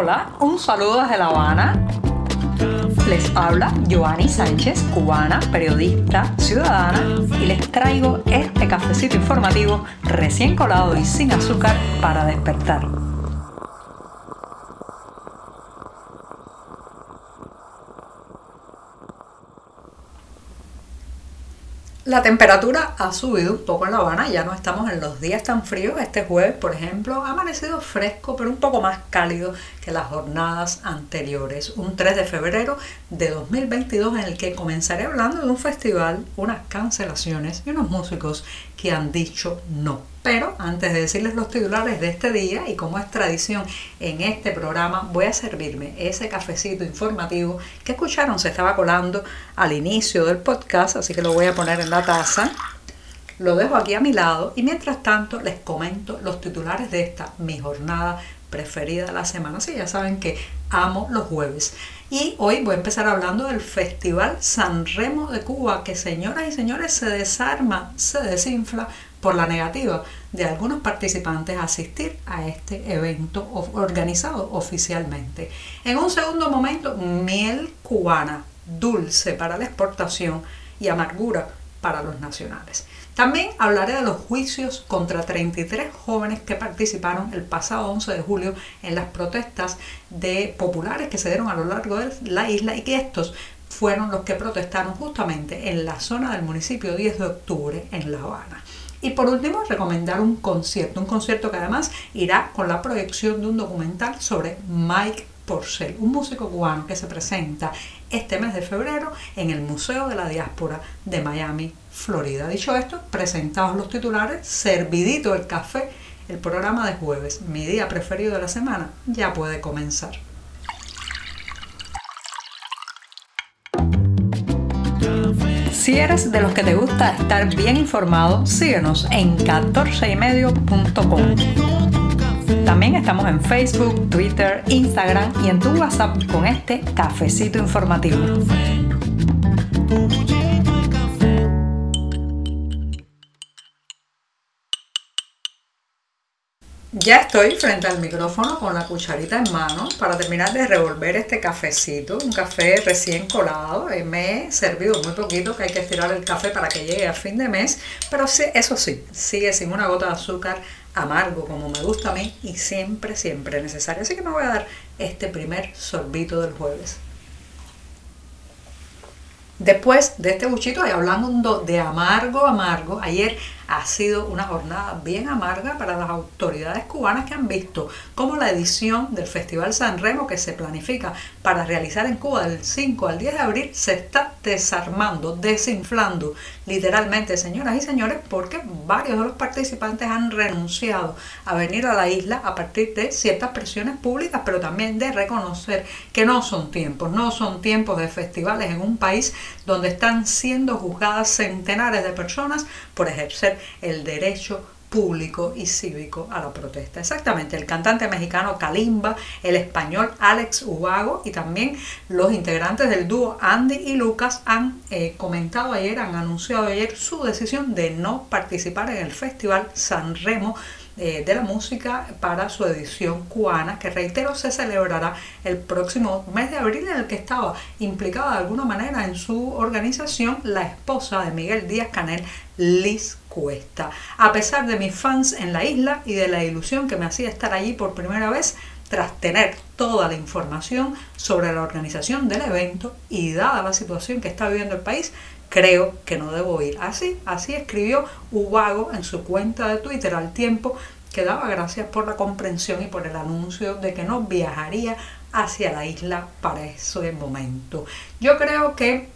Hola, un saludo desde La Habana. Les habla Joanny Sánchez, cubana, periodista, ciudadana, y les traigo este cafecito informativo recién colado y sin azúcar para despertar. La temperatura ha subido un poco en La Habana, ya no estamos en los días tan fríos. Este jueves, por ejemplo, ha amanecido fresco, pero un poco más cálido las jornadas anteriores. Un 3 de febrero de 2022 en el que comenzaré hablando de un festival, unas cancelaciones y unos músicos que han dicho no. Pero antes de decirles los titulares de este día y como es tradición en este programa, voy a servirme ese cafecito informativo que escucharon, se estaba colando al inicio del podcast, así que lo voy a poner en la taza. Lo dejo aquí a mi lado y mientras tanto les comento los titulares de esta, mi jornada preferida la semana. Sí, ya saben que amo los jueves. Y hoy voy a empezar hablando del Festival San Remo de Cuba, que señoras y señores se desarma, se desinfla por la negativa de algunos participantes a asistir a este evento organizado oficialmente. En un segundo momento, miel cubana, dulce para la exportación y amargura para los nacionales. También hablaré de los juicios contra 33 jóvenes que participaron el pasado 11 de julio en las protestas de populares que se dieron a lo largo de la isla y que estos fueron los que protestaron justamente en la zona del municipio 10 de octubre en La Habana. Y por último, recomendar un concierto, un concierto que además irá con la proyección de un documental sobre Mike Porcel, un músico cubano que se presenta este mes de febrero en el Museo de la Diáspora de Miami, Florida. Dicho esto, presentados los titulares, servidito el café, el programa de jueves, mi día preferido de la semana, ya puede comenzar. Si eres de los que te gusta estar bien informado, síguenos en 14ymedio.com. También estamos en Facebook, Twitter, Instagram y en tu WhatsApp con este cafecito informativo. Ya estoy frente al micrófono con la cucharita en mano para terminar de revolver este cafecito, un café recién colado. Eh, me he servido muy poquito, que hay que estirar el café para que llegue a fin de mes, pero sí, eso sí, sigue sin una gota de azúcar amargo como me gusta a mí y siempre, siempre necesario. Así que me voy a dar este primer sorbito del jueves. Después de este buchito, y hablando de amargo, amargo, ayer ha sido una jornada bien amarga para las autoridades cubanas que han visto cómo la edición del Festival San Remo que se planifica para realizar en Cuba del 5 al 10 de abril se está desarmando, desinflando literalmente, señoras y señores, porque varios de los participantes han renunciado a venir a la isla a partir de ciertas presiones públicas, pero también de reconocer que no son tiempos, no son tiempos de festivales en un país donde están siendo juzgadas centenares de personas por ejercer el derecho público y cívico a la protesta. Exactamente, el cantante mexicano Kalimba, el español Alex Ubago y también los integrantes del dúo Andy y Lucas han eh, comentado ayer, han anunciado ayer su decisión de no participar en el Festival San Remo eh, de la música para su edición cubana, que reitero se celebrará el próximo mes de abril, en el que estaba implicada de alguna manera en su organización la esposa de Miguel Díaz Canel, Liz A pesar de mis fans en la isla y de la ilusión que me hacía estar allí por primera vez, tras tener toda la información sobre la organización del evento y dada la situación que está viviendo el país, creo que no debo ir. Así, así escribió Ubago en su cuenta de Twitter al tiempo que daba gracias por la comprensión y por el anuncio de que no viajaría hacia la isla para ese momento. Yo creo que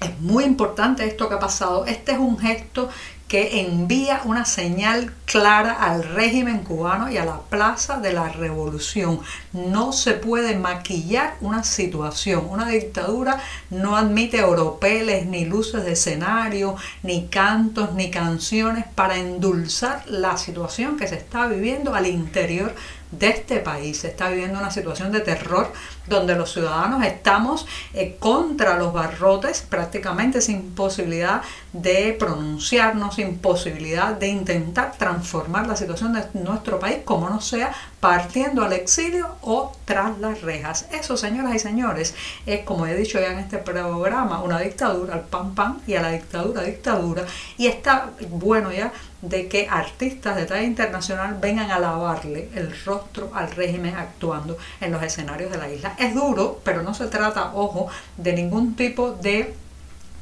es muy importante esto que ha pasado. Este es un gesto que envía una señal clara al régimen cubano y a la plaza de la revolución. No se puede maquillar una situación. Una dictadura no admite oropeles, ni luces de escenario, ni cantos, ni canciones para endulzar la situación que se está viviendo al interior de este país. Se está viviendo una situación de terror donde los ciudadanos estamos eh, contra los barrotes, prácticamente sin posibilidad de pronunciarnos, sin posibilidad de intentar transformar la situación de nuestro país como no sea partiendo al exilio o tras las rejas. Eso, señoras y señores, es como he dicho ya en este programa, una dictadura al pan pan y a la dictadura dictadura. Y está bueno ya de que artistas de talla internacional vengan a lavarle el rostro al régimen actuando en los escenarios de la isla. Es duro, pero no se trata, ojo, de ningún tipo de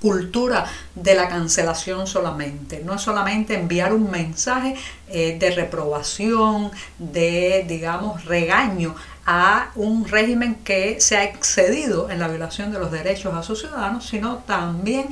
cultura de la cancelación solamente. No es solamente enviar un mensaje eh, de reprobación, de, digamos, regaño a un régimen que se ha excedido en la violación de los derechos a sus ciudadanos, sino también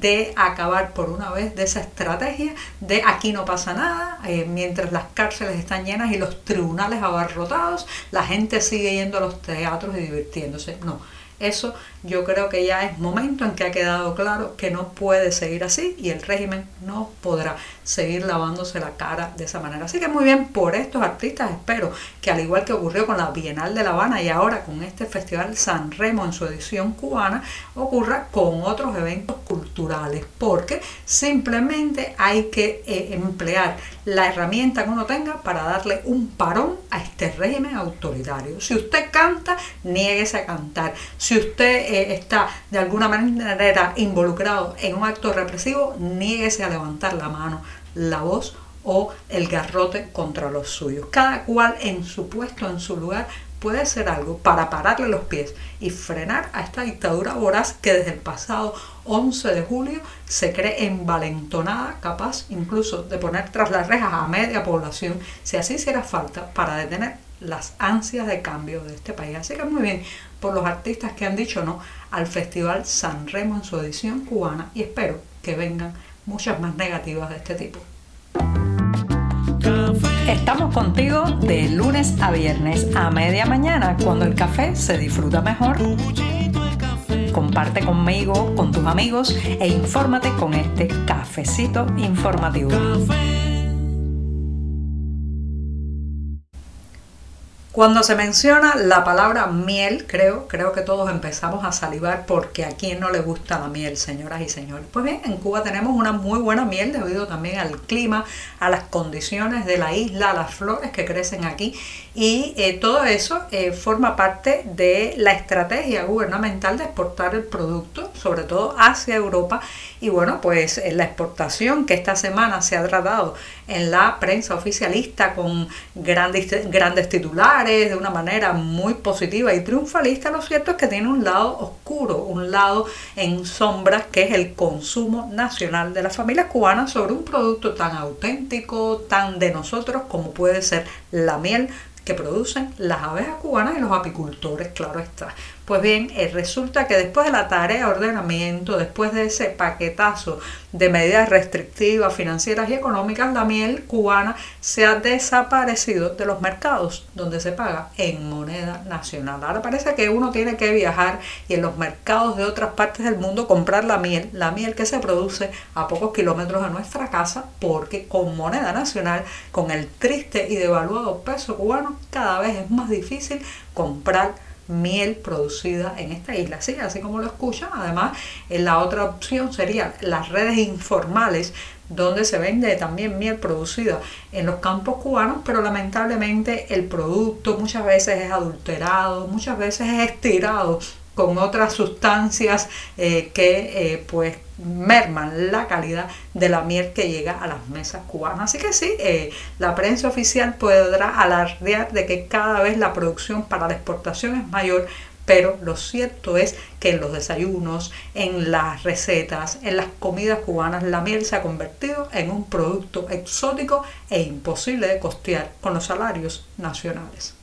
de acabar por una vez de esa estrategia de aquí no pasa nada, eh, mientras las cárceles están llenas y los tribunales abarrotados, la gente sigue yendo a los teatros y divirtiéndose. No, eso yo creo que ya es momento en que ha quedado claro que no puede seguir así y el régimen no podrá seguir lavándose la cara de esa manera. Así que muy bien por estos artistas, espero que al igual que ocurrió con la Bienal de La Habana y ahora con este Festival San Remo en su edición cubana, ocurra con otros eventos culturales, porque simplemente hay que eh, emplear la herramienta que uno tenga para darle un parón a este régimen autoritario. Si usted canta, niéguese a cantar. Usted eh, está de alguna manera involucrado en un acto represivo, niéguese a levantar la mano, la voz o el garrote contra los suyos. Cada cual en su puesto, en su lugar, puede hacer algo para pararle los pies y frenar a esta dictadura voraz que desde el pasado 11 de julio se cree envalentonada, capaz incluso de poner tras las rejas a media población, si así hiciera falta, para detener las ansias de cambio de este país. Así que muy bien por los artistas que han dicho no al Festival San Remo en su edición cubana y espero que vengan muchas más negativas de este tipo. Estamos contigo de lunes a viernes a media mañana cuando el café se disfruta mejor. Comparte conmigo, con tus amigos e infórmate con este cafecito informativo. Cuando se menciona la palabra miel, creo, creo que todos empezamos a salivar porque a quien no le gusta la miel, señoras y señores. Pues bien, en Cuba tenemos una muy buena miel debido también al clima, a las condiciones de la isla, a las flores que crecen aquí y eh, todo eso eh, forma parte de la estrategia gubernamental de exportar el producto, sobre todo hacia Europa. Y bueno, pues la exportación que esta semana se ha tratado en la prensa oficialista con grandes, grandes titulares, de una manera muy positiva y triunfalista, lo cierto es que tiene un lado oscuro, un lado en sombras, que es el consumo nacional de las familias cubanas sobre un producto tan auténtico, tan de nosotros como puede ser la miel que producen las abejas cubanas y los apicultores, claro está. Pues bien, eh, resulta que después de la tarea de ordenamiento, después de ese paquetazo de medidas restrictivas, financieras y económicas, la miel cubana se ha desaparecido de los mercados donde se paga en moneda nacional. Ahora parece que uno tiene que viajar y en los mercados de otras partes del mundo comprar la miel, la miel que se produce a pocos kilómetros de nuestra casa, porque con moneda nacional, con el triste y devaluado peso cubano, cada vez es más difícil comprar miel producida en esta isla. Sí, así como lo escuchan. Además, la otra opción sería las redes informales donde se vende también miel producida en los campos cubanos, pero lamentablemente el producto muchas veces es adulterado, muchas veces es estirado con otras sustancias eh, que eh, pues merman la calidad de la miel que llega a las mesas cubanas. Así que sí, eh, la prensa oficial podrá alardear de que cada vez la producción para la exportación es mayor, pero lo cierto es que en los desayunos, en las recetas, en las comidas cubanas, la miel se ha convertido en un producto exótico e imposible de costear con los salarios nacionales.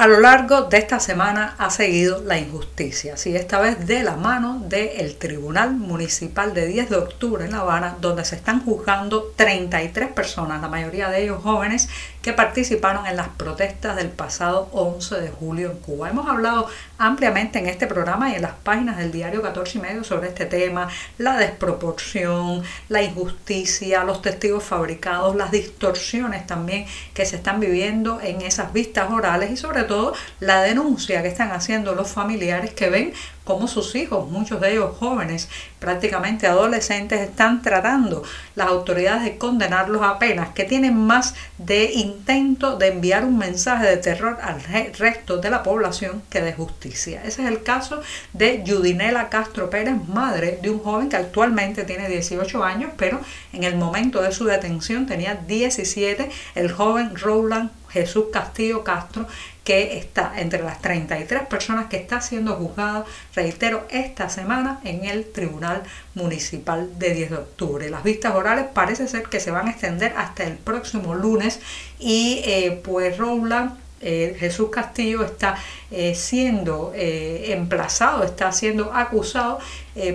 A lo largo de esta semana ha seguido la injusticia, sí, esta vez de la mano del Tribunal Municipal de 10 de octubre en La Habana, donde se están juzgando 33 personas, la mayoría de ellos jóvenes, que participaron en las protestas del pasado 11 de julio en Cuba. Hemos hablado ampliamente en este programa y en las páginas del diario 14 y medio sobre este tema, la desproporción, la injusticia, los testigos fabricados, las distorsiones también que se están viviendo en esas vistas orales y sobre todo la denuncia que están haciendo los familiares que ven cómo sus hijos, muchos de ellos jóvenes, prácticamente adolescentes, están tratando las autoridades de condenarlos a penas que tienen más de intento de enviar un mensaje de terror al resto de la población que de justicia. Ese es el caso de Judinela Castro Pérez, madre de un joven que actualmente tiene 18 años, pero en el momento de su detención tenía 17, el joven Roland Jesús Castillo Castro, que está entre las 33 personas que está siendo juzgada, reitero, esta semana en el Tribunal Municipal de 10 de octubre. Las vistas orales parece ser que se van a extender hasta el próximo lunes y eh, pues Roland eh, Jesús Castillo está eh, siendo eh, emplazado, está siendo acusado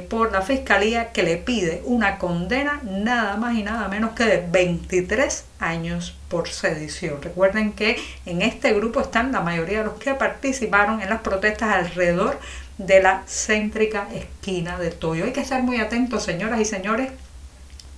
por la fiscalía que le pide una condena nada más y nada menos que de 23 años por sedición. Recuerden que en este grupo están la mayoría de los que participaron en las protestas alrededor de la céntrica esquina de Toyo. Hay que estar muy atentos, señoras y señores,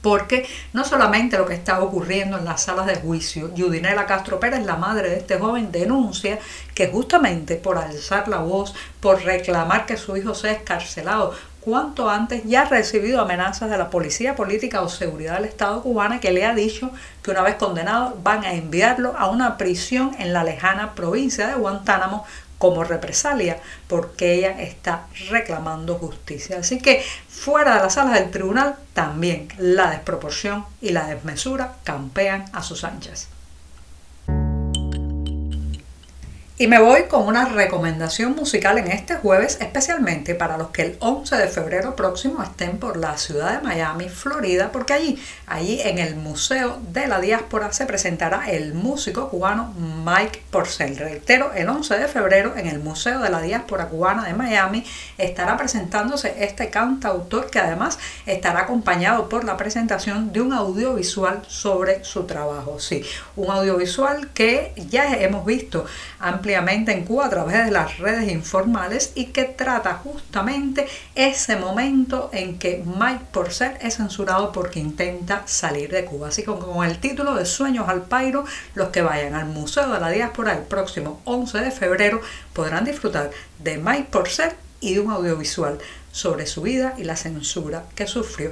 porque no solamente lo que está ocurriendo en las salas de juicio, Judinela Castro Pérez, la madre de este joven, denuncia que justamente por alzar la voz, por reclamar que su hijo sea escarcelado, cuanto antes ya ha recibido amenazas de la Policía Política o Seguridad del Estado cubana que le ha dicho que una vez condenado van a enviarlo a una prisión en la lejana provincia de Guantánamo como represalia porque ella está reclamando justicia. Así que fuera de las salas del tribunal también la desproporción y la desmesura campean a sus anchas. Y me voy con una recomendación musical en este jueves, especialmente para los que el 11 de febrero próximo estén por la ciudad de Miami, Florida, porque allí, allí en el Museo de la Diáspora se presentará el músico cubano Mike Porcel. Reitero, el 11 de febrero en el Museo de la Diáspora Cubana de Miami estará presentándose este cantautor que además estará acompañado por la presentación de un audiovisual sobre su trabajo. Sí, un audiovisual que ya hemos visto en Cuba a través de las redes informales y que trata justamente ese momento en que Mike Porcel es censurado porque intenta salir de Cuba. Así que con el título de Sueños al Pairo, los que vayan al Museo de la Diáspora el próximo 11 de febrero podrán disfrutar de Mike Porcel y de un audiovisual sobre su vida y la censura que sufrió.